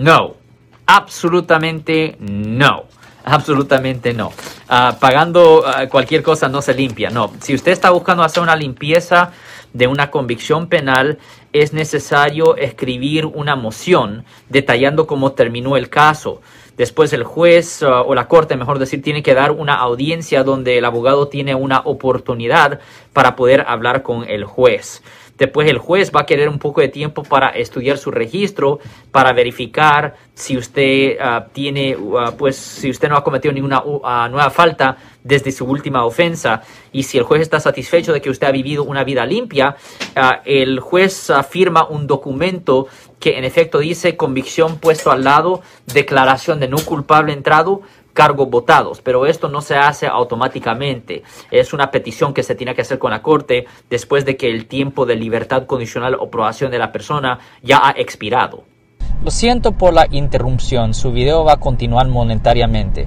No, absolutamente no. Absolutamente no. Ah, pagando ah, cualquier cosa no se limpia. No. Si usted está buscando hacer una limpieza de una convicción penal, es necesario escribir una moción detallando cómo terminó el caso. Después el juez ah, o la corte, mejor decir, tiene que dar una audiencia donde el abogado tiene una oportunidad para poder hablar con el juez. Después el juez va a querer un poco de tiempo para estudiar su registro, para verificar si usted ah, tiene, ah, pues si usted no ha cometido ninguna uh, nueva falta desde su última ofensa y si el juez está satisfecho de que usted ha vivido una vida limpia, ah, el juez firma un documento que en efecto dice convicción puesto al lado, declaración de no culpable entrado, cargos votados, pero esto no se hace automáticamente. Es una petición que se tiene que hacer con la Corte después de que el tiempo de libertad condicional o aprobación de la persona ya ha expirado. Lo siento por la interrupción, su video va a continuar monetariamente.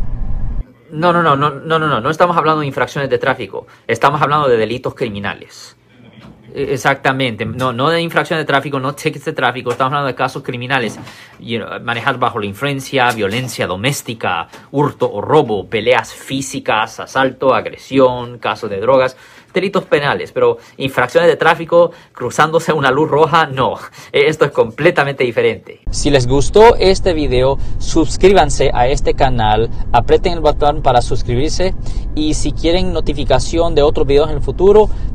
No, no, no, no, no, no, no, estamos hablando de infracciones de tráfico, estamos hablando de delitos criminales. E, exactamente, no, no de infracción de tráfico, no tickets de tráfico, estamos hablando de casos criminales, manejados bajo la influencia, violencia doméstica, hurto o robo, peleas físicas, asalto, agresión, casos de drogas, delitos penales, pero infracciones de tráfico cruzándose una luz roja, no, e, esto es completamente diferente. Si les gustó este video, suscríbanse a este canal, aprieten el botón para suscribirse y si quieren notificación de otros videos en el futuro,